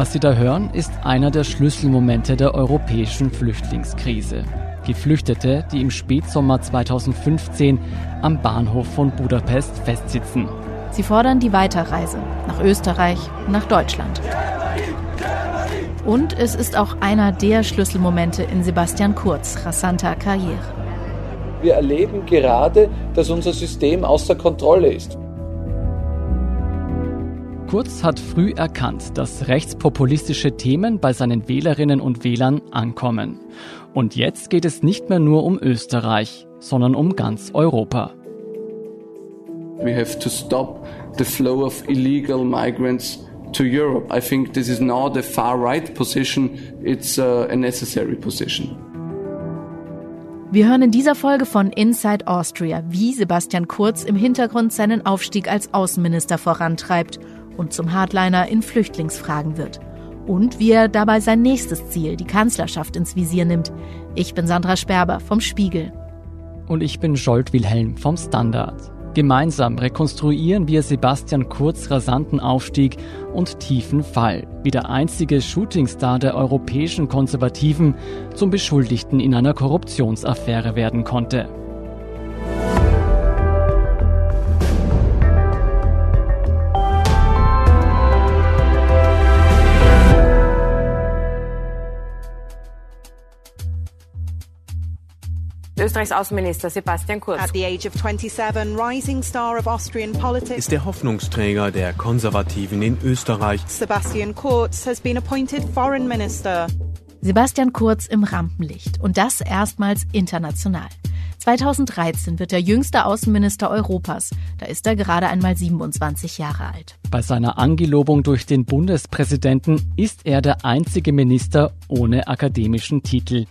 Was Sie da hören, ist einer der Schlüsselmomente der europäischen Flüchtlingskrise. Geflüchtete, die im Spätsommer 2015 am Bahnhof von Budapest festsitzen. Sie fordern die Weiterreise nach Österreich, nach Deutschland. Und es ist auch einer der Schlüsselmomente in Sebastian Kurz rasanter Karriere. Wir erleben gerade, dass unser System außer Kontrolle ist. Kurz hat früh erkannt, dass rechtspopulistische Themen bei seinen Wählerinnen und Wählern ankommen. Und jetzt geht es nicht mehr nur um Österreich, sondern um ganz Europa. We have to stop the flow of illegal migrants to Europe. I think this is not a far right position, it's uh, a necessary position. Wir hören in dieser Folge von Inside Austria, wie Sebastian Kurz im Hintergrund seinen Aufstieg als Außenminister vorantreibt und zum Hardliner in Flüchtlingsfragen wird. Und wie er dabei sein nächstes Ziel, die Kanzlerschaft, ins Visier nimmt. Ich bin Sandra Sperber vom Spiegel. Und ich bin Scholt Wilhelm vom Standard. Gemeinsam rekonstruieren wir Sebastian Kurz rasanten Aufstieg und tiefen Fall, wie der einzige Shootingstar der europäischen Konservativen zum Beschuldigten in einer Korruptionsaffäre werden konnte. Österreichs Außenminister Sebastian Kurz. At the age of 27, rising star of Austrian politics. Ist der Hoffnungsträger der Konservativen in Österreich. Sebastian Kurz has been appointed foreign minister. Sebastian Kurz im Rampenlicht und das erstmals international. 2013 wird er jüngster Außenminister Europas. Da ist er gerade einmal 27 Jahre alt. Bei seiner Angelobung durch den Bundespräsidenten ist er der einzige Minister ohne akademischen Titel.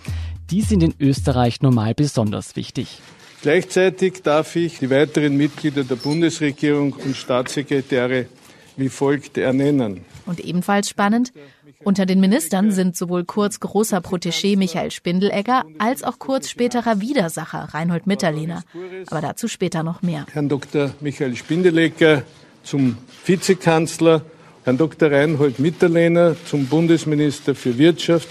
Die sind in Österreich normal besonders wichtig. Gleichzeitig darf ich die weiteren Mitglieder der Bundesregierung und Staatssekretäre wie folgt ernennen. Und ebenfalls spannend, unter den Ministern sind sowohl Kurz großer Protégé Michael Spindelegger als auch Kurz späterer Widersacher Reinhold Mitterlehner. Aber dazu später noch mehr. Herrn Dr. Michael Spindelegger zum Vizekanzler, Herrn Dr. Reinhold Mitterlehner zum Bundesminister für Wirtschaft,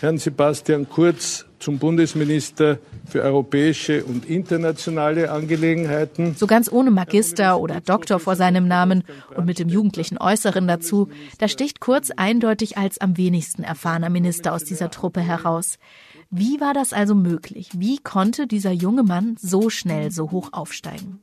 Herrn Sebastian Kurz zum Bundesminister für europäische und internationale Angelegenheiten. So ganz ohne Magister oder Doktor vor seinem Namen und mit dem jugendlichen Äußeren dazu, da sticht Kurz eindeutig als am wenigsten erfahrener Minister aus dieser Truppe heraus. Wie war das also möglich? Wie konnte dieser junge Mann so schnell so hoch aufsteigen?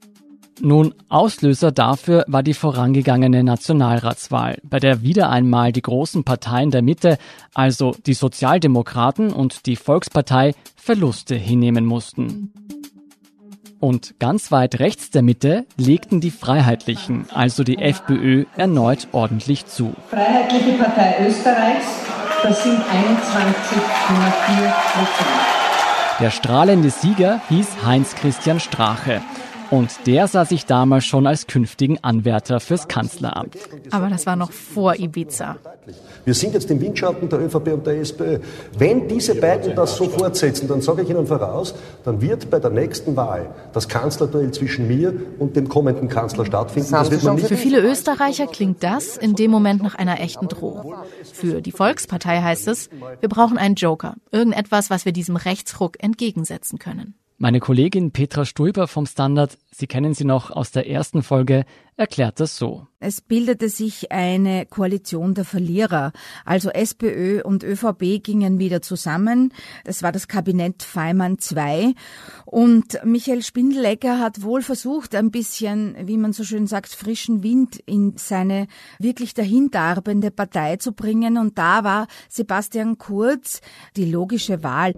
Nun, Auslöser dafür war die vorangegangene Nationalratswahl, bei der wieder einmal die großen Parteien der Mitte, also die Sozialdemokraten und die Volkspartei, Verluste hinnehmen mussten. Und ganz weit rechts der Mitte legten die Freiheitlichen, also die FPÖ, erneut ordentlich zu. Freiheitliche Partei Österreichs, das sind 21,4 Prozent. Der strahlende Sieger hieß Heinz Christian Strache. Und der sah sich damals schon als künftigen Anwärter fürs Kanzleramt. Aber das war noch vor Ibiza. Wir sind jetzt im Windschatten der ÖVP und der SPÖ. Wenn diese beiden das so fortsetzen, dann sage ich Ihnen voraus, dann wird bei der nächsten Wahl das Kanzlerduell zwischen mir und dem kommenden Kanzler stattfinden. Für viele Österreicher klingt das in dem Moment nach einer echten Drohung. Für die Volkspartei heißt es, wir brauchen einen Joker, irgendetwas, was wir diesem Rechtsruck entgegensetzen können. Meine Kollegin Petra Stulber vom Standard, Sie kennen sie noch aus der ersten Folge, erklärt das so. Es bildete sich eine Koalition der Verlierer. Also SPÖ und ÖVP gingen wieder zusammen. Es war das Kabinett Feimann II. Und Michael Spindelegger hat wohl versucht, ein bisschen, wie man so schön sagt, frischen Wind in seine wirklich dahindarbende Partei zu bringen. Und da war Sebastian Kurz die logische Wahl.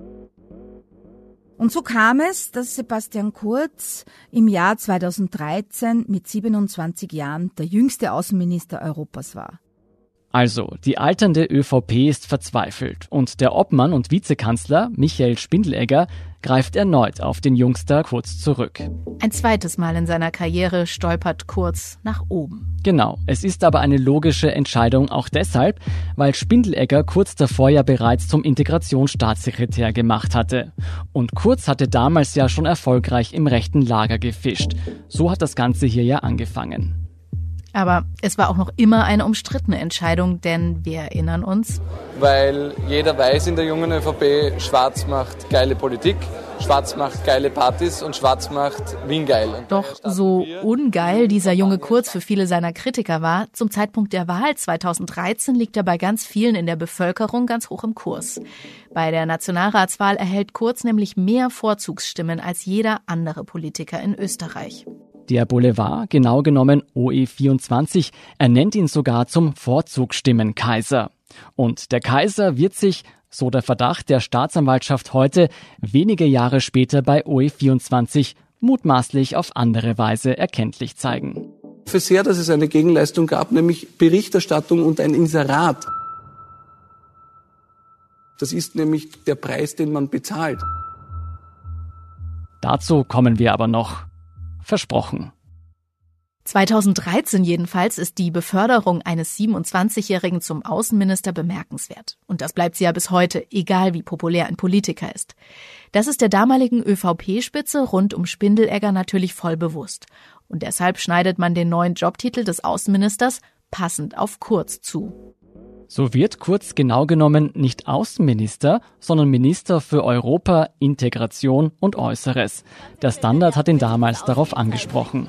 Und so kam es, dass Sebastian Kurz im Jahr 2013 mit 27 Jahren der jüngste Außenminister Europas war. Also, die alternde ÖVP ist verzweifelt und der Obmann und Vizekanzler Michael Spindelegger greift erneut auf den Jungster Kurz zurück. Ein zweites Mal in seiner Karriere stolpert Kurz nach oben. Genau, es ist aber eine logische Entscheidung auch deshalb, weil Spindelegger kurz davor ja bereits zum Integrationsstaatssekretär gemacht hatte. Und Kurz hatte damals ja schon erfolgreich im rechten Lager gefischt. So hat das Ganze hier ja angefangen. Aber es war auch noch immer eine umstrittene Entscheidung, denn wir erinnern uns. Weil jeder weiß in der jungen ÖVP, Schwarz macht geile Politik, Schwarz macht geile Partys und Schwarz macht Wien geil. Doch so ungeil dieser junge Kurz für viele seiner Kritiker war, zum Zeitpunkt der Wahl 2013 liegt er bei ganz vielen in der Bevölkerung ganz hoch im Kurs. Bei der Nationalratswahl erhält Kurz nämlich mehr Vorzugsstimmen als jeder andere Politiker in Österreich. Der Boulevard, genau genommen OE24, ernennt ihn sogar zum Vorzugsstimmenkaiser. Und der Kaiser wird sich, so der Verdacht der Staatsanwaltschaft heute, wenige Jahre später bei OE24 mutmaßlich auf andere Weise erkenntlich zeigen. Für sehr, dass es eine Gegenleistung gab, nämlich Berichterstattung und ein Inserat. Das ist nämlich der Preis, den man bezahlt. Dazu kommen wir aber noch. Versprochen. 2013 jedenfalls ist die Beförderung eines 27-Jährigen zum Außenminister bemerkenswert. Und das bleibt sie ja bis heute, egal wie populär ein Politiker ist. Das ist der damaligen ÖVP-Spitze rund um Spindelegger natürlich voll bewusst. Und deshalb schneidet man den neuen Jobtitel des Außenministers passend auf Kurz zu. So wird Kurz genau genommen nicht Außenminister, sondern Minister für Europa, Integration und Äußeres. Der Standard hat ihn damals darauf angesprochen.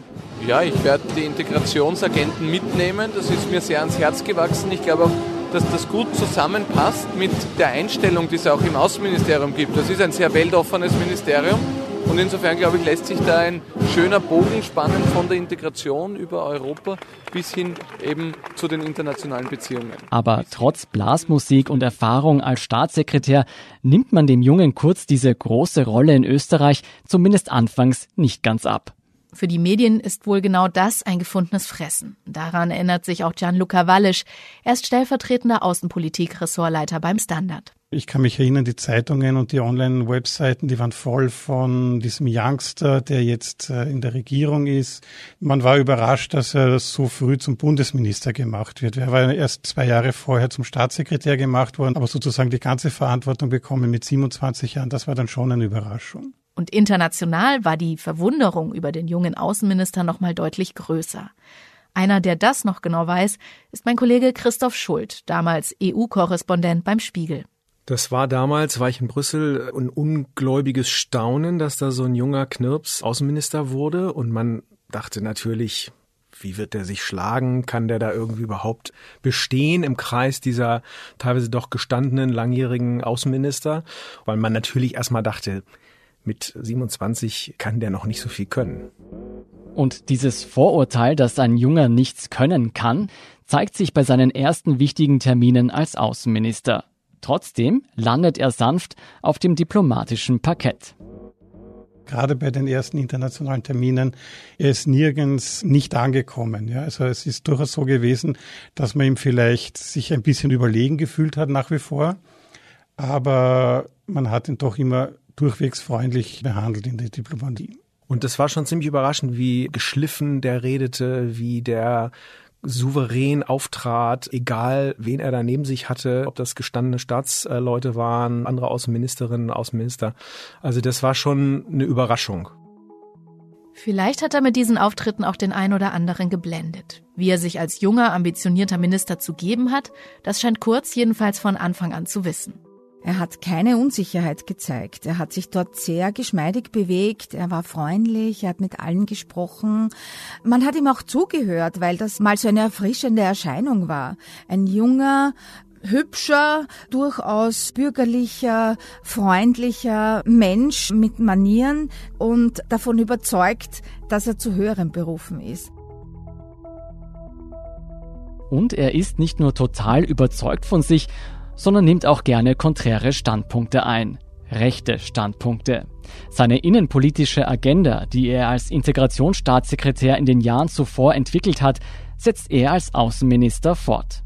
Ja, ich werde die Integrationsagenten mitnehmen. Das ist mir sehr ans Herz gewachsen. Ich glaube auch, dass das gut zusammenpasst mit der Einstellung, die es auch im Außenministerium gibt. Das ist ein sehr weltoffenes Ministerium. Und insofern, glaube ich, lässt sich da ein schöner Bogen spannen von der Integration über Europa bis hin eben zu den internationalen Beziehungen. Aber trotz Blasmusik und Erfahrung als Staatssekretär nimmt man dem jungen Kurz diese große Rolle in Österreich zumindest anfangs nicht ganz ab. Für die Medien ist wohl genau das ein gefundenes Fressen. Daran erinnert sich auch Gianluca Wallisch. Er ist stellvertretender Außenpolitik-Ressortleiter beim Standard. Ich kann mich erinnern, die Zeitungen und die Online-Webseiten, die waren voll von diesem Youngster, der jetzt äh, in der Regierung ist. Man war überrascht, dass er so früh zum Bundesminister gemacht wird. Er war erst zwei Jahre vorher zum Staatssekretär gemacht worden, aber sozusagen die ganze Verantwortung bekommen mit 27 Jahren, das war dann schon eine Überraschung. Und international war die Verwunderung über den jungen Außenminister noch mal deutlich größer. Einer, der das noch genau weiß, ist mein Kollege Christoph Schuld, damals EU-Korrespondent beim Spiegel. Das war damals, war ich in Brüssel, ein ungläubiges Staunen, dass da so ein junger Knirps Außenminister wurde und man dachte natürlich, wie wird der sich schlagen? Kann der da irgendwie überhaupt bestehen im Kreis dieser teilweise doch gestandenen langjährigen Außenminister? Weil man natürlich erstmal dachte, mit 27 kann der noch nicht so viel können. Und dieses Vorurteil, dass ein Junger nichts können kann, zeigt sich bei seinen ersten wichtigen Terminen als Außenminister. Trotzdem landet er sanft auf dem diplomatischen Parkett. Gerade bei den ersten internationalen Terminen, er ist nirgends nicht angekommen. Ja, also es ist durchaus so gewesen, dass man ihm vielleicht sich ein bisschen überlegen gefühlt hat nach wie vor. Aber man hat ihn doch immer durchwegs freundlich behandelt in der Diplomatie. Und das war schon ziemlich überraschend, wie geschliffen der redete, wie der souverän auftrat, egal wen er da neben sich hatte, ob das gestandene Staatsleute waren, andere Außenministerinnen, Außenminister. Also das war schon eine Überraschung. Vielleicht hat er mit diesen Auftritten auch den ein oder anderen geblendet. Wie er sich als junger, ambitionierter Minister zu geben hat, das scheint Kurz jedenfalls von Anfang an zu wissen. Er hat keine Unsicherheit gezeigt. Er hat sich dort sehr geschmeidig bewegt. Er war freundlich. Er hat mit allen gesprochen. Man hat ihm auch zugehört, weil das mal so eine erfrischende Erscheinung war. Ein junger, hübscher, durchaus bürgerlicher, freundlicher Mensch mit Manieren und davon überzeugt, dass er zu höheren Berufen ist. Und er ist nicht nur total überzeugt von sich, sondern nimmt auch gerne konträre Standpunkte ein. Rechte Standpunkte. Seine innenpolitische Agenda, die er als Integrationsstaatssekretär in den Jahren zuvor entwickelt hat, setzt er als Außenminister fort.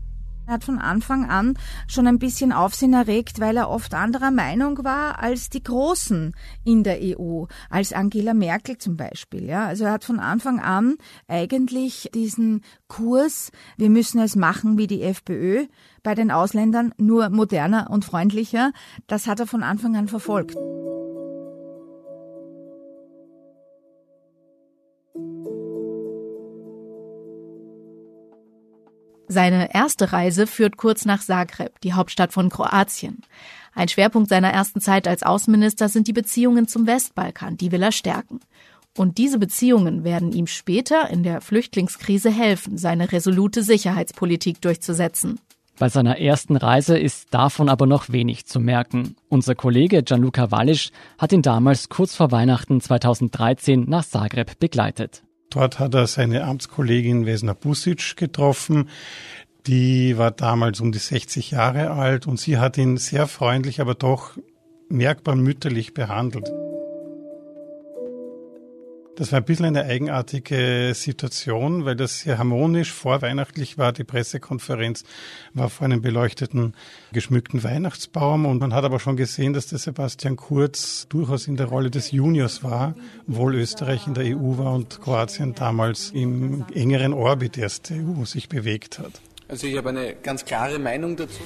Er hat von Anfang an schon ein bisschen Aufsehen erregt, weil er oft anderer Meinung war als die Großen in der EU, als Angela Merkel zum Beispiel. Ja, also er hat von Anfang an eigentlich diesen Kurs, wir müssen es machen wie die FPÖ bei den Ausländern, nur moderner und freundlicher, das hat er von Anfang an verfolgt. Seine erste Reise führt kurz nach Zagreb, die Hauptstadt von Kroatien. Ein Schwerpunkt seiner ersten Zeit als Außenminister sind die Beziehungen zum Westbalkan, die will er stärken. Und diese Beziehungen werden ihm später in der Flüchtlingskrise helfen, seine resolute Sicherheitspolitik durchzusetzen. Bei seiner ersten Reise ist davon aber noch wenig zu merken. Unser Kollege Gianluca Wallisch hat ihn damals kurz vor Weihnachten 2013 nach Zagreb begleitet. Dort hat er seine Amtskollegin Vesna Pusic getroffen. Die war damals um die 60 Jahre alt und sie hat ihn sehr freundlich, aber doch merkbar mütterlich behandelt. Das war ein bisschen eine eigenartige Situation, weil das sehr harmonisch vorweihnachtlich war. Die Pressekonferenz war vor einem beleuchteten, geschmückten Weihnachtsbaum. Und man hat aber schon gesehen, dass der Sebastian Kurz durchaus in der Rolle des Juniors war, obwohl Österreich in der EU war und Kroatien damals im engeren Orbit der EU sich bewegt hat. Also ich habe eine ganz klare Meinung dazu.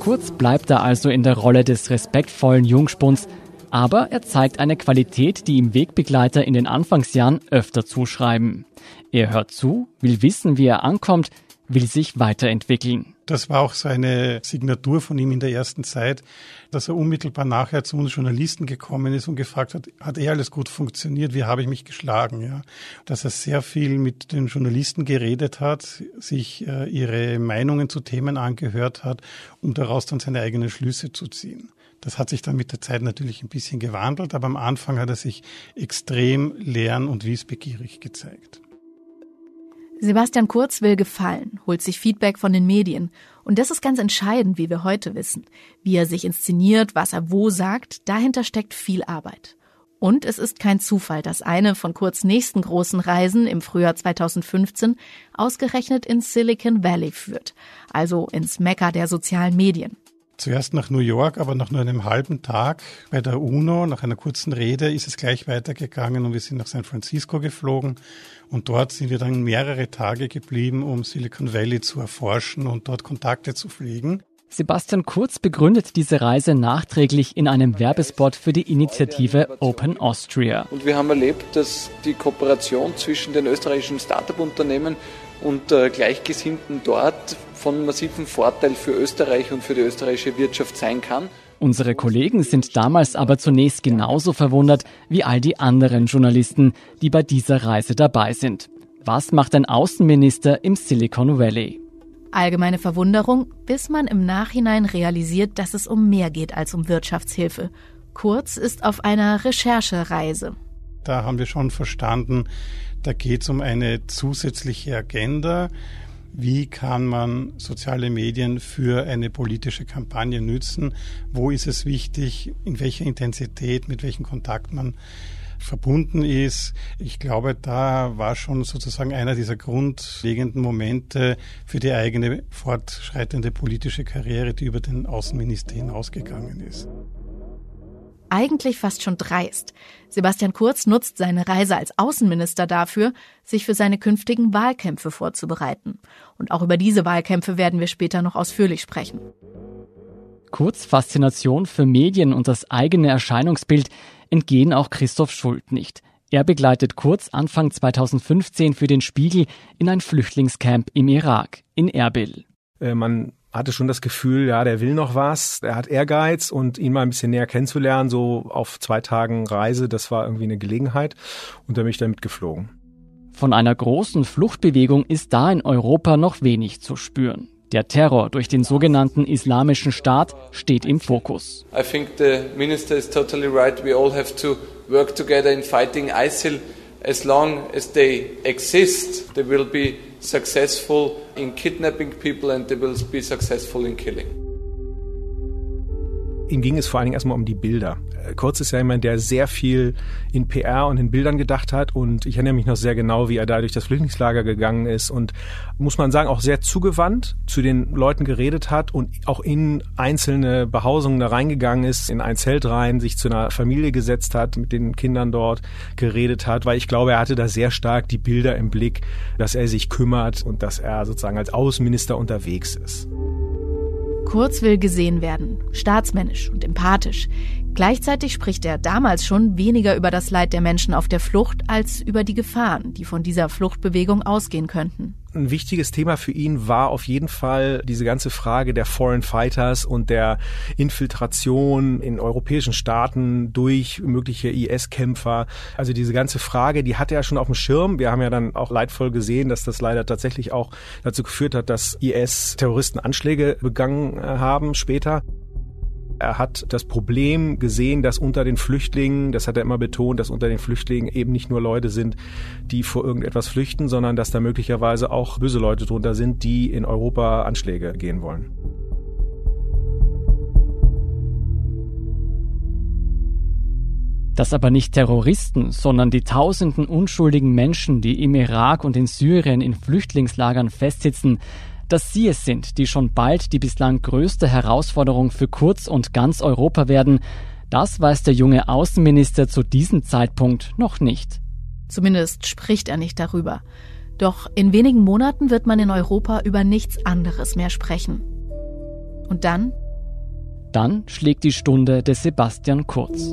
Kurz bleibt er also in der Rolle des respektvollen Jungspuns, aber er zeigt eine Qualität, die ihm Wegbegleiter in den Anfangsjahren öfter zuschreiben. Er hört zu, will wissen, wie er ankommt, will sich weiterentwickeln. Das war auch seine Signatur von ihm in der ersten Zeit, dass er unmittelbar nachher zu uns Journalisten gekommen ist und gefragt hat, hat eh alles gut funktioniert, wie habe ich mich geschlagen, ja. Dass er sehr viel mit den Journalisten geredet hat, sich äh, ihre Meinungen zu Themen angehört hat, um daraus dann seine eigenen Schlüsse zu ziehen. Das hat sich dann mit der Zeit natürlich ein bisschen gewandelt, aber am Anfang hat er sich extrem lern- und wissbegierig gezeigt. Sebastian Kurz will gefallen, holt sich Feedback von den Medien. Und das ist ganz entscheidend, wie wir heute wissen. Wie er sich inszeniert, was er wo sagt, dahinter steckt viel Arbeit. Und es ist kein Zufall, dass eine von Kurz nächsten großen Reisen im Frühjahr 2015 ausgerechnet ins Silicon Valley führt, also ins Mekka der sozialen Medien. Zuerst nach New York, aber nach nur einem halben Tag bei der UNO, nach einer kurzen Rede, ist es gleich weitergegangen und wir sind nach San Francisco geflogen. Und dort sind wir dann mehrere Tage geblieben, um Silicon Valley zu erforschen und dort Kontakte zu pflegen. Sebastian Kurz begründet diese Reise nachträglich in einem Werbespot für die Initiative Open Austria. Und wir haben erlebt, dass die Kooperation zwischen den österreichischen Start-up-Unternehmen und äh, Gleichgesinnten dort von massivem Vorteil für Österreich und für die österreichische Wirtschaft sein kann. Unsere Kollegen sind damals aber zunächst genauso verwundert wie all die anderen Journalisten, die bei dieser Reise dabei sind. Was macht ein Außenminister im Silicon Valley? Allgemeine Verwunderung, bis man im Nachhinein realisiert, dass es um mehr geht als um Wirtschaftshilfe. Kurz ist auf einer Recherchereise. Da haben wir schon verstanden, da geht es um eine zusätzliche Agenda. Wie kann man soziale Medien für eine politische Kampagne nützen? Wo ist es wichtig? In welcher Intensität? Mit welchem Kontakt man verbunden ist. Ich glaube, da war schon sozusagen einer dieser grundlegenden Momente für die eigene fortschreitende politische Karriere, die über den Außenminister hinausgegangen ist eigentlich fast schon dreist. Sebastian Kurz nutzt seine Reise als Außenminister dafür, sich für seine künftigen Wahlkämpfe vorzubereiten. Und auch über diese Wahlkämpfe werden wir später noch ausführlich sprechen. Kurz Faszination für Medien und das eigene Erscheinungsbild entgehen auch Christoph Schult nicht. Er begleitet Kurz Anfang 2015 für den Spiegel in ein Flüchtlingscamp im Irak, in Erbil. Äh, man hatte schon das Gefühl, ja, der will noch was, er hat Ehrgeiz und ihn mal ein bisschen näher kennenzulernen, so auf zwei Tagen Reise, das war irgendwie eine Gelegenheit und da bin ich damit geflogen. Von einer großen Fluchtbewegung ist da in Europa noch wenig zu spüren. Der Terror durch den sogenannten Islamischen Staat steht im Fokus. I think the minister is totally right. We all have to work together in fighting ISIL. As long as they exist, they will be successful in kidnapping people and they will be successful in killing. Ihm ging es vor allen Dingen erstmal um die Bilder. Äh, Kurz ist ja jemand, der sehr viel in PR und in Bildern gedacht hat und ich erinnere mich noch sehr genau, wie er da durch das Flüchtlingslager gegangen ist und muss man sagen, auch sehr zugewandt zu den Leuten geredet hat und auch in einzelne Behausungen da reingegangen ist, in ein Zelt rein, sich zu einer Familie gesetzt hat, mit den Kindern dort geredet hat, weil ich glaube, er hatte da sehr stark die Bilder im Blick, dass er sich kümmert und dass er sozusagen als Außenminister unterwegs ist. Kurz will gesehen werden, staatsmännisch und empathisch. Gleichzeitig spricht er damals schon weniger über das Leid der Menschen auf der Flucht als über die Gefahren, die von dieser Fluchtbewegung ausgehen könnten. Ein wichtiges Thema für ihn war auf jeden Fall diese ganze Frage der Foreign Fighters und der Infiltration in europäischen Staaten durch mögliche IS-Kämpfer. Also diese ganze Frage, die hatte er schon auf dem Schirm. Wir haben ja dann auch leidvoll gesehen, dass das leider tatsächlich auch dazu geführt hat, dass IS-Terroristen Anschläge begangen haben später. Er hat das Problem gesehen, dass unter den Flüchtlingen, das hat er immer betont, dass unter den Flüchtlingen eben nicht nur Leute sind, die vor irgendetwas flüchten, sondern dass da möglicherweise auch böse Leute drunter sind, die in Europa Anschläge gehen wollen. Dass aber nicht Terroristen, sondern die tausenden unschuldigen Menschen, die im Irak und in Syrien in Flüchtlingslagern festsitzen, dass sie es sind, die schon bald die bislang größte Herausforderung für Kurz und ganz Europa werden, das weiß der junge Außenminister zu diesem Zeitpunkt noch nicht. Zumindest spricht er nicht darüber. Doch in wenigen Monaten wird man in Europa über nichts anderes mehr sprechen. Und dann? Dann schlägt die Stunde des Sebastian Kurz.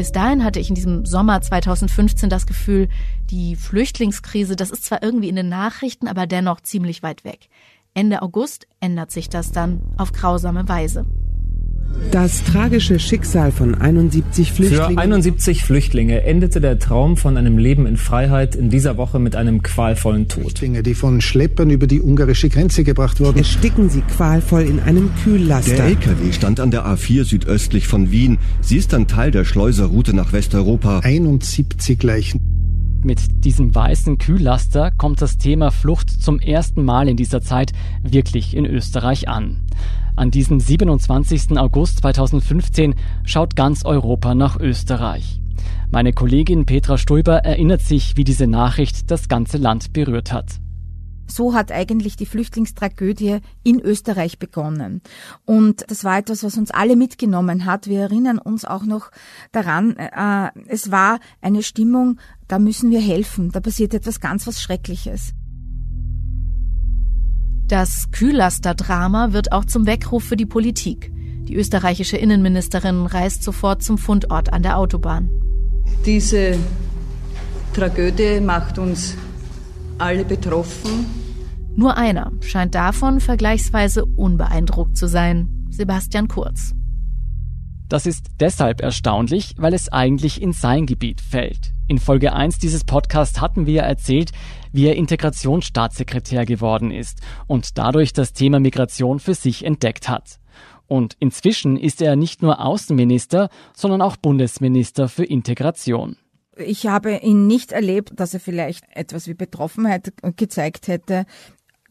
Bis dahin hatte ich in diesem Sommer 2015 das Gefühl, die Flüchtlingskrise, das ist zwar irgendwie in den Nachrichten, aber dennoch ziemlich weit weg. Ende August ändert sich das dann auf grausame Weise. Das tragische Schicksal von 71 Flüchtlingen. Für 71 Flüchtlinge endete der Traum von einem Leben in Freiheit in dieser Woche mit einem qualvollen Tod. Flüchtlinge, die von Schleppern über die ungarische Grenze gebracht wurden. Ersticken sie qualvoll in einem Kühllaster. Der LKW stand an der A4 südöstlich von Wien. Sie ist dann Teil der Schleuserroute nach Westeuropa. 71 Leichen. Mit diesem weißen Kühllaster kommt das Thema Flucht zum ersten Mal in dieser Zeit wirklich in Österreich an. An diesem 27. August 2015 schaut ganz Europa nach Österreich. Meine Kollegin Petra Stulber erinnert sich, wie diese Nachricht das ganze Land berührt hat. So hat eigentlich die Flüchtlingstragödie in Österreich begonnen. Und das war etwas, was uns alle mitgenommen hat. Wir erinnern uns auch noch daran, äh, es war eine Stimmung, da müssen wir helfen, da passiert etwas ganz was Schreckliches. Das Kühlaster-Drama wird auch zum Weckruf für die Politik. Die österreichische Innenministerin reist sofort zum Fundort an der Autobahn. Diese Tragödie macht uns alle betroffen. Nur einer scheint davon vergleichsweise unbeeindruckt zu sein, Sebastian Kurz. Das ist deshalb erstaunlich, weil es eigentlich in sein Gebiet fällt. In Folge 1 dieses Podcasts hatten wir erzählt, wie er Integrationsstaatssekretär geworden ist und dadurch das Thema Migration für sich entdeckt hat. Und inzwischen ist er nicht nur Außenminister, sondern auch Bundesminister für Integration. Ich habe ihn nicht erlebt, dass er vielleicht etwas wie Betroffenheit gezeigt hätte.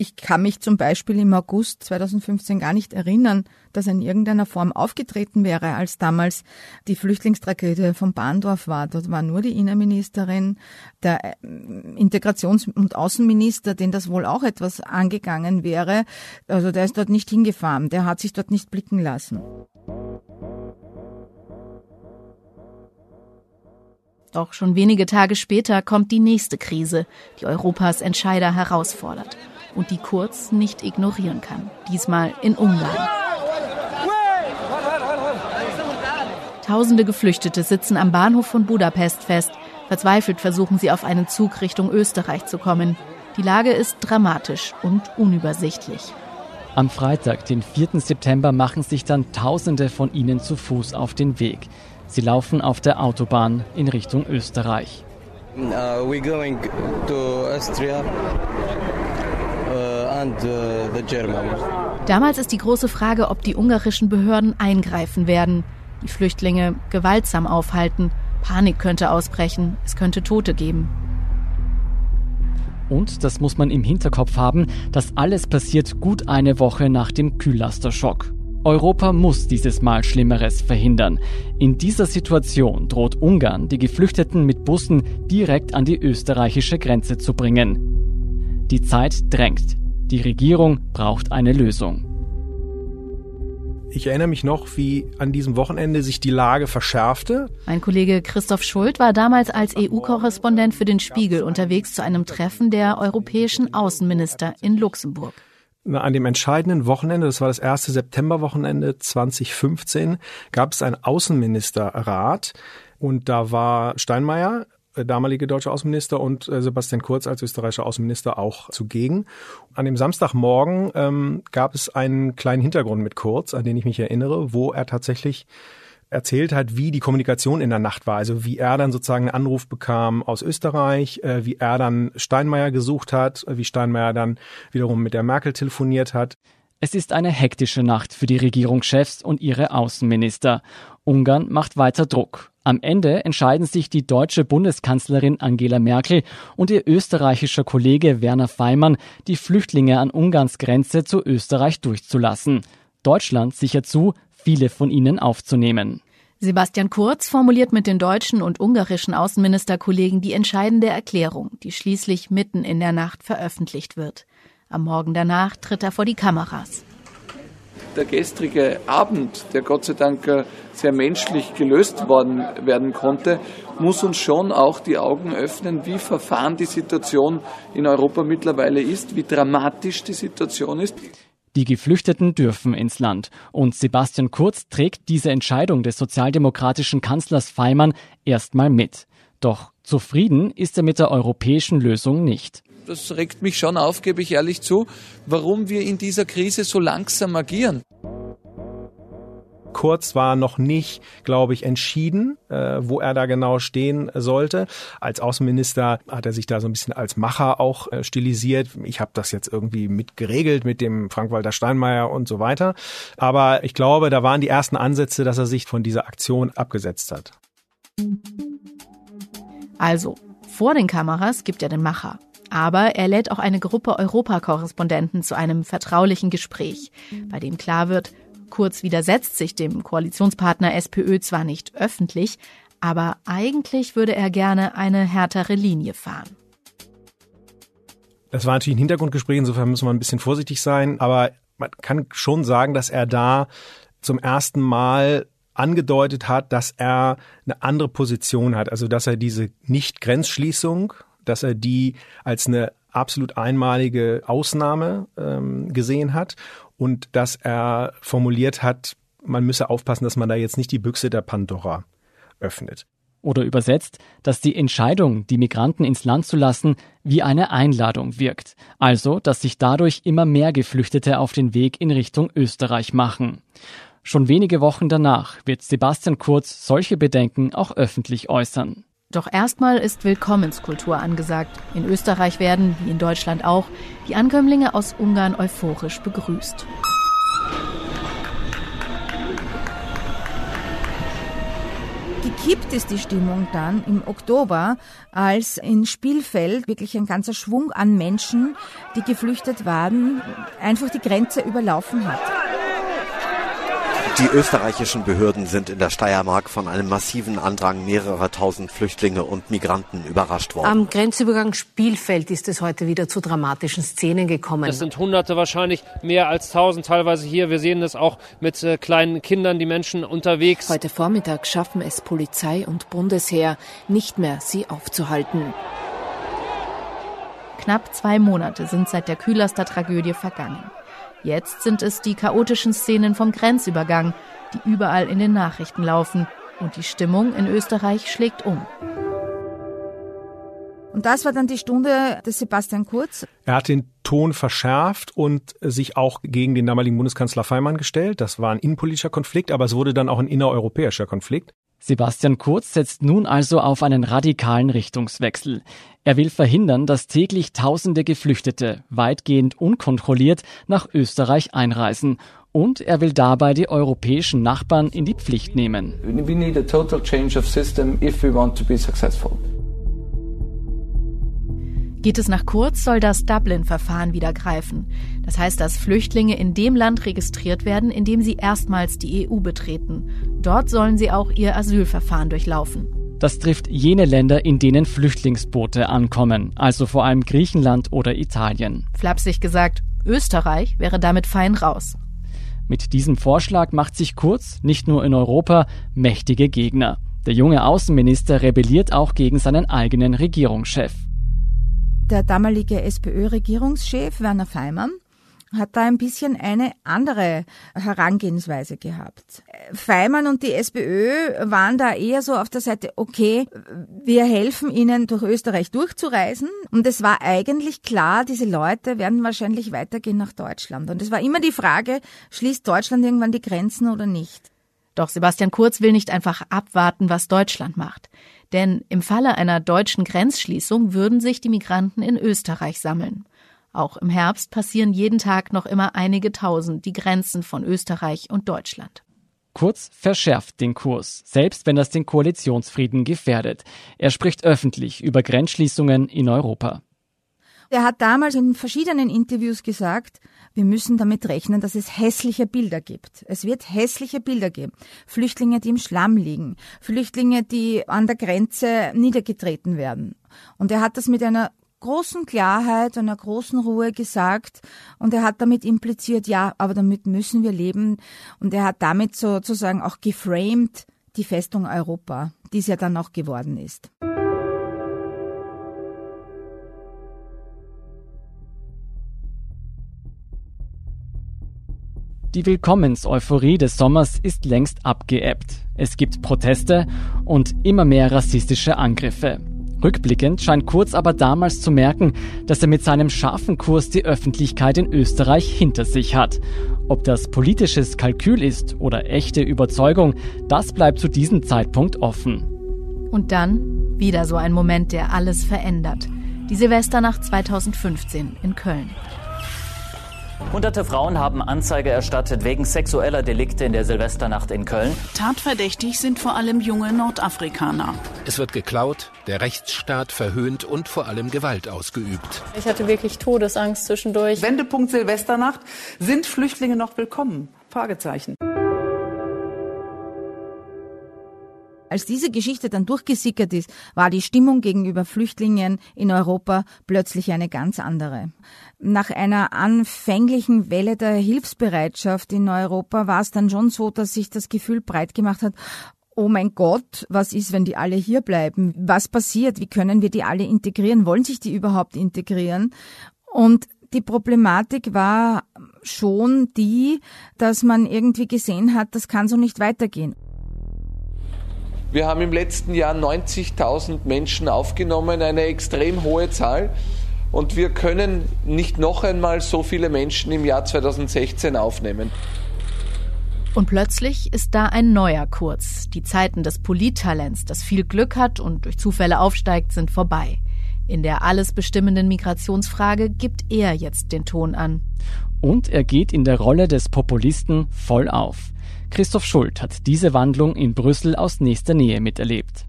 Ich kann mich zum Beispiel im August 2015 gar nicht erinnern, dass in irgendeiner Form aufgetreten wäre, als damals die Flüchtlingstragödie von Bahndorf war. Dort war nur die Innenministerin, der äh, Integrations- und Außenminister, den das wohl auch etwas angegangen wäre. Also der ist dort nicht hingefahren, der hat sich dort nicht blicken lassen. Doch schon wenige Tage später kommt die nächste Krise, die Europas Entscheider herausfordert und die Kurz nicht ignorieren kann. Diesmal in Ungarn. Tausende Geflüchtete sitzen am Bahnhof von Budapest fest. Verzweifelt versuchen sie auf einen Zug Richtung Österreich zu kommen. Die Lage ist dramatisch und unübersichtlich. Am Freitag, den 4. September, machen sich dann Tausende von ihnen zu Fuß auf den Weg. Sie laufen auf der Autobahn in Richtung Österreich. Uh, we're going to Austria uh, and uh, the German. Damals ist die große Frage, ob die ungarischen Behörden eingreifen werden, die Flüchtlinge gewaltsam aufhalten. Panik könnte ausbrechen, es könnte Tote geben. Und, das muss man im Hinterkopf haben, das alles passiert gut eine Woche nach dem Kühlasterschock. Europa muss dieses Mal Schlimmeres verhindern. In dieser Situation droht Ungarn, die Geflüchteten mit Bussen direkt an die österreichische Grenze zu bringen. Die Zeit drängt. Die Regierung braucht eine Lösung. Ich erinnere mich noch, wie an diesem Wochenende sich die Lage verschärfte. Mein Kollege Christoph Schuld war damals als EU-Korrespondent für den Spiegel unterwegs zu einem Treffen der europäischen Außenminister in Luxemburg. An dem entscheidenden Wochenende, das war das erste Septemberwochenende 2015, gab es einen Außenministerrat und da war Steinmeier, damalige deutsche Außenminister und äh, Sebastian Kurz als österreichischer Außenminister auch zugegen. An dem Samstagmorgen ähm, gab es einen kleinen Hintergrund mit Kurz, an den ich mich erinnere, wo er tatsächlich erzählt hat, wie die Kommunikation in der Nacht war. Also wie er dann sozusagen einen Anruf bekam aus Österreich, äh, wie er dann Steinmeier gesucht hat, wie Steinmeier dann wiederum mit der Merkel telefoniert hat. Es ist eine hektische Nacht für die Regierungschefs und ihre Außenminister. Ungarn macht weiter Druck. Am Ende entscheiden sich die deutsche Bundeskanzlerin Angela Merkel und ihr österreichischer Kollege Werner Feimann, die Flüchtlinge an Ungarns Grenze zu Österreich durchzulassen. Deutschland sichert zu, viele von ihnen aufzunehmen. Sebastian Kurz formuliert mit den deutschen und ungarischen Außenministerkollegen die entscheidende Erklärung, die schließlich mitten in der Nacht veröffentlicht wird. Am Morgen danach tritt er vor die Kameras. Der gestrige Abend, der Gott sei Dank äh, sehr menschlich gelöst worden werden konnte, muss uns schon auch die Augen öffnen, wie verfahren die Situation in Europa mittlerweile ist, wie dramatisch die Situation ist. Die Geflüchteten dürfen ins Land. Und Sebastian Kurz trägt diese Entscheidung des sozialdemokratischen Kanzlers Feimann erstmal mit. Doch zufrieden ist er mit der europäischen Lösung nicht das regt mich schon auf, gebe ich ehrlich zu, warum wir in dieser Krise so langsam agieren. Kurz war noch nicht, glaube ich, entschieden, äh, wo er da genau stehen sollte. Als Außenminister hat er sich da so ein bisschen als Macher auch äh, stilisiert. Ich habe das jetzt irgendwie mitgeregelt mit dem Frank-Walter Steinmeier und so weiter. Aber ich glaube, da waren die ersten Ansätze, dass er sich von dieser Aktion abgesetzt hat. Also, vor den Kameras gibt er den Macher. Aber er lädt auch eine Gruppe Europakorrespondenten zu einem vertraulichen Gespräch, bei dem klar wird, Kurz widersetzt sich dem Koalitionspartner SPÖ zwar nicht öffentlich, aber eigentlich würde er gerne eine härtere Linie fahren. Das war natürlich ein Hintergrundgespräch, insofern müssen wir ein bisschen vorsichtig sein, aber man kann schon sagen, dass er da zum ersten Mal angedeutet hat, dass er eine andere Position hat, also dass er diese Nicht-Grenzschließung, dass er die als eine absolut einmalige Ausnahme ähm, gesehen hat und dass er formuliert hat, man müsse aufpassen, dass man da jetzt nicht die Büchse der Pandora öffnet. Oder übersetzt, dass die Entscheidung, die Migranten ins Land zu lassen, wie eine Einladung wirkt. Also, dass sich dadurch immer mehr Geflüchtete auf den Weg in Richtung Österreich machen. Schon wenige Wochen danach wird Sebastian Kurz solche Bedenken auch öffentlich äußern. Doch erstmal ist Willkommenskultur angesagt. In Österreich werden, wie in Deutschland auch, die Ankömmlinge aus Ungarn euphorisch begrüßt. Gekippt ist die Stimmung dann im Oktober, als in Spielfeld wirklich ein ganzer Schwung an Menschen, die geflüchtet waren, einfach die Grenze überlaufen hat. Die österreichischen Behörden sind in der Steiermark von einem massiven Andrang mehrerer tausend Flüchtlinge und Migranten überrascht worden. Am Grenzübergang Spielfeld ist es heute wieder zu dramatischen Szenen gekommen. Es sind Hunderte wahrscheinlich, mehr als tausend teilweise hier. Wir sehen das auch mit äh, kleinen Kindern, die Menschen unterwegs. Heute Vormittag schaffen es Polizei und Bundesheer nicht mehr, sie aufzuhalten. Knapp zwei Monate sind seit der Kühlaster Tragödie vergangen. Jetzt sind es die chaotischen Szenen vom Grenzübergang, die überall in den Nachrichten laufen. Und die Stimmung in Österreich schlägt um. Und das war dann die Stunde des Sebastian Kurz. Er hat den Ton verschärft und sich auch gegen den damaligen Bundeskanzler Feimann gestellt. Das war ein innenpolitischer Konflikt, aber es wurde dann auch ein innereuropäischer Konflikt. Sebastian Kurz setzt nun also auf einen radikalen Richtungswechsel. Er will verhindern, dass täglich tausende Geflüchtete weitgehend unkontrolliert nach Österreich einreisen und er will dabei die europäischen Nachbarn in die Pflicht nehmen. Geht es nach Kurz, soll das Dublin-Verfahren wieder greifen. Das heißt, dass Flüchtlinge in dem Land registriert werden, in dem sie erstmals die EU betreten. Dort sollen sie auch ihr Asylverfahren durchlaufen. Das trifft jene Länder, in denen Flüchtlingsboote ankommen, also vor allem Griechenland oder Italien. Flapsig gesagt, Österreich wäre damit fein raus. Mit diesem Vorschlag macht sich Kurz nicht nur in Europa mächtige Gegner. Der junge Außenminister rebelliert auch gegen seinen eigenen Regierungschef. Der damalige SPÖ-Regierungschef Werner Feimann hat da ein bisschen eine andere Herangehensweise gehabt. Feimann und die SPÖ waren da eher so auf der Seite, okay, wir helfen ihnen durch Österreich durchzureisen. Und es war eigentlich klar, diese Leute werden wahrscheinlich weitergehen nach Deutschland. Und es war immer die Frage, schließt Deutschland irgendwann die Grenzen oder nicht? Doch Sebastian Kurz will nicht einfach abwarten, was Deutschland macht. Denn im Falle einer deutschen Grenzschließung würden sich die Migranten in Österreich sammeln. Auch im Herbst passieren jeden Tag noch immer einige tausend die Grenzen von Österreich und Deutschland. Kurz verschärft den Kurs, selbst wenn das den Koalitionsfrieden gefährdet. Er spricht öffentlich über Grenzschließungen in Europa. Er hat damals in verschiedenen Interviews gesagt, wir müssen damit rechnen, dass es hässliche Bilder gibt. Es wird hässliche Bilder geben. Flüchtlinge, die im Schlamm liegen. Flüchtlinge, die an der Grenze niedergetreten werden. Und er hat das mit einer großen Klarheit einer großen Ruhe gesagt und er hat damit impliziert, ja, aber damit müssen wir leben und er hat damit sozusagen auch geframed die Festung Europa, die es ja dann auch geworden ist. Die Willkommenseuphorie des Sommers ist längst abgeebbt. Es gibt Proteste und immer mehr rassistische Angriffe. Rückblickend scheint Kurz aber damals zu merken, dass er mit seinem scharfen Kurs die Öffentlichkeit in Österreich hinter sich hat. Ob das politisches Kalkül ist oder echte Überzeugung, das bleibt zu diesem Zeitpunkt offen. Und dann wieder so ein Moment, der alles verändert. Die Silvesternacht 2015 in Köln. Hunderte Frauen haben Anzeige erstattet wegen sexueller Delikte in der Silvesternacht in Köln. Tatverdächtig sind vor allem junge Nordafrikaner. Es wird geklaut, der Rechtsstaat verhöhnt und vor allem Gewalt ausgeübt. Ich hatte wirklich Todesangst zwischendurch. Wendepunkt Silvesternacht. Sind Flüchtlinge noch willkommen? Fragezeichen. Als diese Geschichte dann durchgesickert ist, war die Stimmung gegenüber Flüchtlingen in Europa plötzlich eine ganz andere. Nach einer anfänglichen Welle der Hilfsbereitschaft in Europa war es dann schon so, dass sich das Gefühl breit gemacht hat, oh mein Gott, was ist, wenn die alle hier bleiben? Was passiert? Wie können wir die alle integrieren? Wollen sich die überhaupt integrieren? Und die Problematik war schon die, dass man irgendwie gesehen hat, das kann so nicht weitergehen. Wir haben im letzten Jahr 90.000 Menschen aufgenommen, eine extrem hohe Zahl. Und wir können nicht noch einmal so viele Menschen im Jahr 2016 aufnehmen. Und plötzlich ist da ein neuer Kurz. Die Zeiten des Polittalents, das viel Glück hat und durch Zufälle aufsteigt, sind vorbei. In der alles bestimmenden Migrationsfrage gibt er jetzt den Ton an. Und er geht in der Rolle des Populisten voll auf. Christoph Schult hat diese Wandlung in Brüssel aus nächster Nähe miterlebt.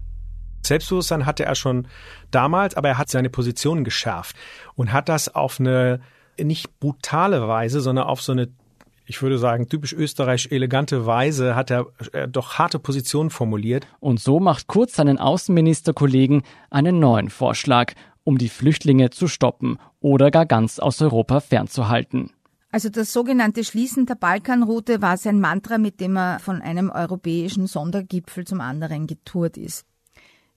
Selbstbewusstsein hatte er schon damals, aber er hat seine Position geschärft und hat das auf eine nicht brutale Weise, sondern auf so eine ich würde sagen, typisch österreichisch elegante Weise hat er äh, doch harte Positionen formuliert. Und so macht Kurz seinen Außenministerkollegen einen neuen Vorschlag, um die Flüchtlinge zu stoppen oder gar ganz aus Europa fernzuhalten. Also das sogenannte Schließen der Balkanroute war sein Mantra, mit dem er von einem europäischen Sondergipfel zum anderen getourt ist.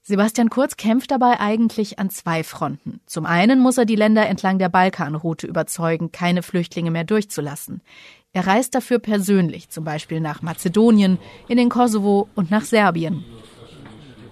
Sebastian Kurz kämpft dabei eigentlich an zwei Fronten. Zum einen muss er die Länder entlang der Balkanroute überzeugen, keine Flüchtlinge mehr durchzulassen. Er reist dafür persönlich, zum Beispiel nach Mazedonien, in den Kosovo und nach Serbien.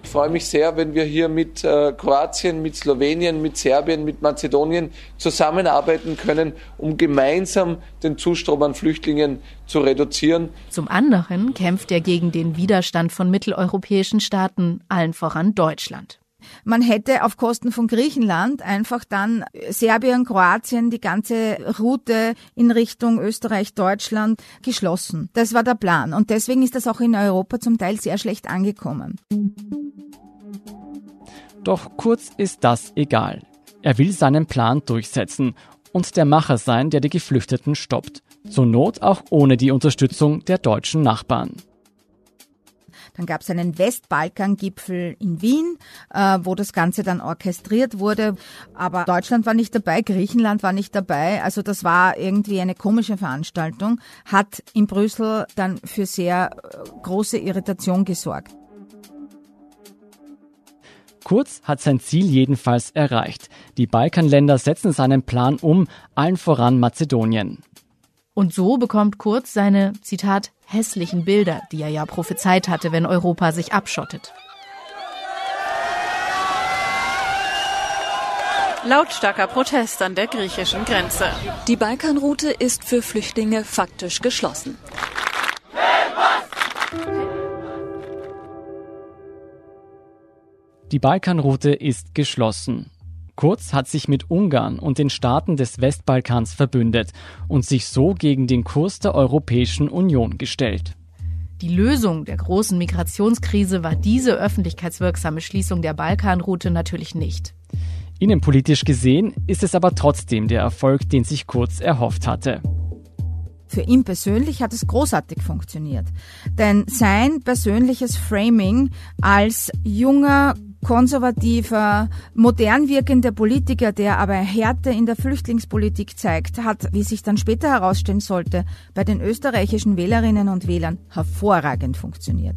Ich freue mich sehr, wenn wir hier mit äh, Kroatien, mit Slowenien, mit Serbien, mit Mazedonien zusammenarbeiten können, um gemeinsam den Zustrom an Flüchtlingen zu reduzieren. Zum anderen kämpft er gegen den Widerstand von mitteleuropäischen Staaten, allen voran Deutschland. Man hätte auf Kosten von Griechenland einfach dann Serbien, Kroatien, die ganze Route in Richtung Österreich, Deutschland geschlossen. Das war der Plan. Und deswegen ist das auch in Europa zum Teil sehr schlecht angekommen. Doch Kurz ist das egal. Er will seinen Plan durchsetzen und der Macher sein, der die Geflüchteten stoppt. Zur Not auch ohne die Unterstützung der deutschen Nachbarn. Dann gab es einen Westbalkan-Gipfel in Wien, äh, wo das Ganze dann orchestriert wurde. Aber Deutschland war nicht dabei, Griechenland war nicht dabei. Also das war irgendwie eine komische Veranstaltung, hat in Brüssel dann für sehr äh, große Irritation gesorgt. Kurz hat sein Ziel jedenfalls erreicht. Die Balkanländer setzen seinen Plan um, allen voran Mazedonien. Und so bekommt Kurz seine, Zitat, hässlichen Bilder, die er ja prophezeit hatte, wenn Europa sich abschottet. Lautstarker Protest an der griechischen Grenze. Die Balkanroute ist für Flüchtlinge faktisch geschlossen. Die Balkanroute ist geschlossen. Kurz hat sich mit Ungarn und den Staaten des Westbalkans verbündet und sich so gegen den Kurs der Europäischen Union gestellt. Die Lösung der großen Migrationskrise war diese öffentlichkeitswirksame Schließung der Balkanroute natürlich nicht. Innenpolitisch gesehen ist es aber trotzdem der Erfolg, den sich Kurz erhofft hatte. Für ihn persönlich hat es großartig funktioniert. Denn sein persönliches Framing als junger, konservativer, modern wirkender Politiker, der aber Härte in der Flüchtlingspolitik zeigt, hat, wie sich dann später herausstellen sollte, bei den österreichischen Wählerinnen und Wählern hervorragend funktioniert.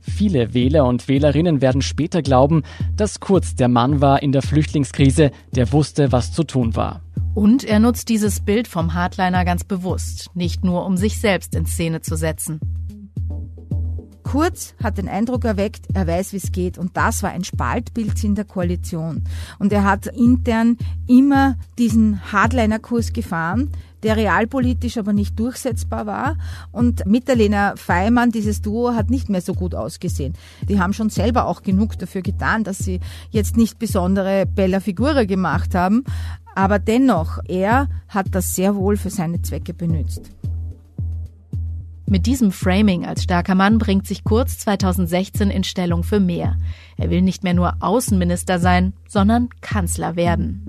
Viele Wähler und Wählerinnen werden später glauben, dass Kurz der Mann war in der Flüchtlingskrise, der wusste, was zu tun war. Und er nutzt dieses Bild vom Hardliner ganz bewusst, nicht nur um sich selbst in Szene zu setzen. Kurz hat den Eindruck erweckt, er weiß, wie es geht. Und das war ein Spaltbild in der Koalition. Und er hat intern immer diesen Hardliner-Kurs gefahren, der realpolitisch aber nicht durchsetzbar war. Und mit der Lena Feimann, dieses Duo, hat nicht mehr so gut ausgesehen. Die haben schon selber auch genug dafür getan, dass sie jetzt nicht besondere Bella Figura gemacht haben. Aber dennoch, er hat das sehr wohl für seine Zwecke benutzt. Mit diesem Framing als starker Mann bringt sich Kurz 2016 in Stellung für mehr. Er will nicht mehr nur Außenminister sein, sondern Kanzler werden.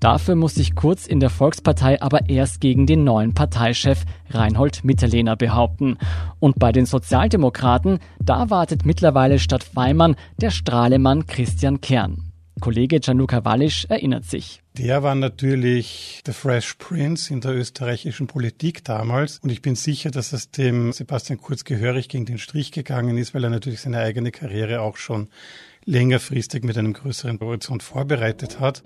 Dafür muss sich Kurz in der Volkspartei aber erst gegen den neuen Parteichef Reinhold Mitterlehner behaupten. Und bei den Sozialdemokraten, da wartet mittlerweile statt Feimann der Strahlemann Christian Kern. Kollege Gianluca Wallisch erinnert sich. Der war natürlich der Fresh Prince in der österreichischen Politik damals. Und ich bin sicher, dass es dem Sebastian Kurz gehörig gegen den Strich gegangen ist, weil er natürlich seine eigene Karriere auch schon längerfristig mit einem größeren Horizont vorbereitet hat.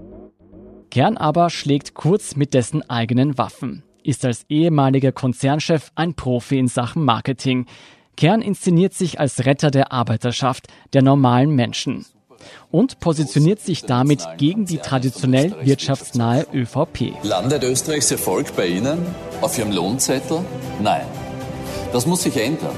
Kern aber schlägt Kurz mit dessen eigenen Waffen, ist als ehemaliger Konzernchef ein Profi in Sachen Marketing. Kern inszeniert sich als Retter der Arbeiterschaft, der normalen Menschen und positioniert sich damit gegen die traditionell wirtschaftsnahe ÖVP. Landet Österreichs Erfolg bei Ihnen auf Ihrem Lohnzettel? Nein. Das muss sich ändern.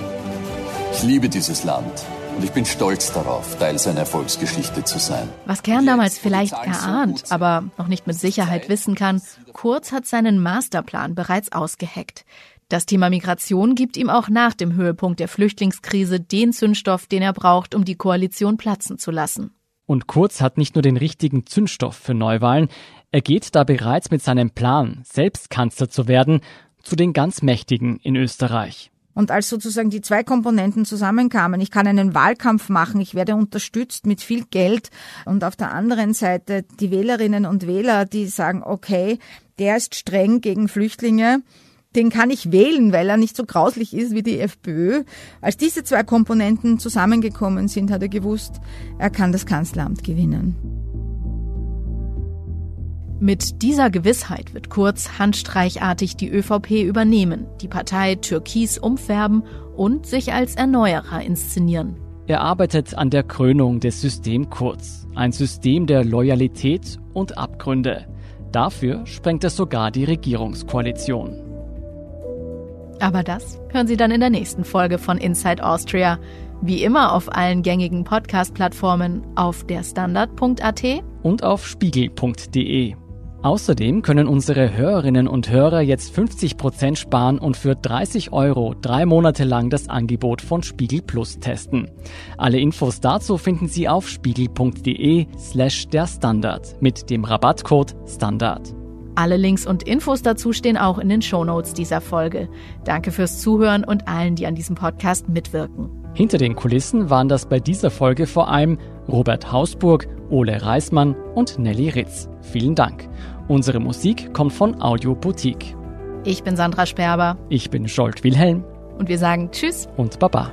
Ich liebe dieses Land. Und ich bin stolz darauf, Teil seiner Erfolgsgeschichte zu sein. Was Kern damals vielleicht erahnt, aber noch nicht mit Sicherheit wissen kann, Kurz hat seinen Masterplan bereits ausgeheckt. Das Thema Migration gibt ihm auch nach dem Höhepunkt der Flüchtlingskrise den Zündstoff, den er braucht, um die Koalition platzen zu lassen. Und Kurz hat nicht nur den richtigen Zündstoff für Neuwahlen, er geht da bereits mit seinem Plan, selbst Kanzler zu werden, zu den ganz Mächtigen in Österreich. Und als sozusagen die zwei Komponenten zusammenkamen, ich kann einen Wahlkampf machen, ich werde unterstützt mit viel Geld und auf der anderen Seite die Wählerinnen und Wähler, die sagen, okay, der ist streng gegen Flüchtlinge, den kann ich wählen, weil er nicht so grauslich ist wie die FPÖ. Als diese zwei Komponenten zusammengekommen sind, hat er gewusst, er kann das Kanzleramt gewinnen. Mit dieser Gewissheit wird Kurz handstreichartig die ÖVP übernehmen, die Partei türkis umfärben und sich als Erneuerer inszenieren. Er arbeitet an der Krönung des System Kurz, ein System der Loyalität und Abgründe. Dafür sprengt er sogar die Regierungskoalition. Aber das hören Sie dann in der nächsten Folge von Inside Austria. Wie immer auf allen gängigen Podcast-Plattformen auf derstandard.at und auf spiegel.de. Außerdem können unsere Hörerinnen und Hörer jetzt 50% sparen und für 30 Euro drei Monate lang das Angebot von Spiegel Plus testen. Alle Infos dazu finden Sie auf spiegel.de slash der Standard mit dem Rabattcode Standard. Alle Links und Infos dazu stehen auch in den Shownotes dieser Folge. Danke fürs Zuhören und allen, die an diesem Podcast mitwirken. Hinter den Kulissen waren das bei dieser Folge vor allem Robert Hausburg, Ole Reismann und Nelly Ritz. Vielen Dank. Unsere Musik kommt von Audio Boutique. Ich bin Sandra Sperber. Ich bin Scholt Wilhelm. Und wir sagen Tschüss und Baba.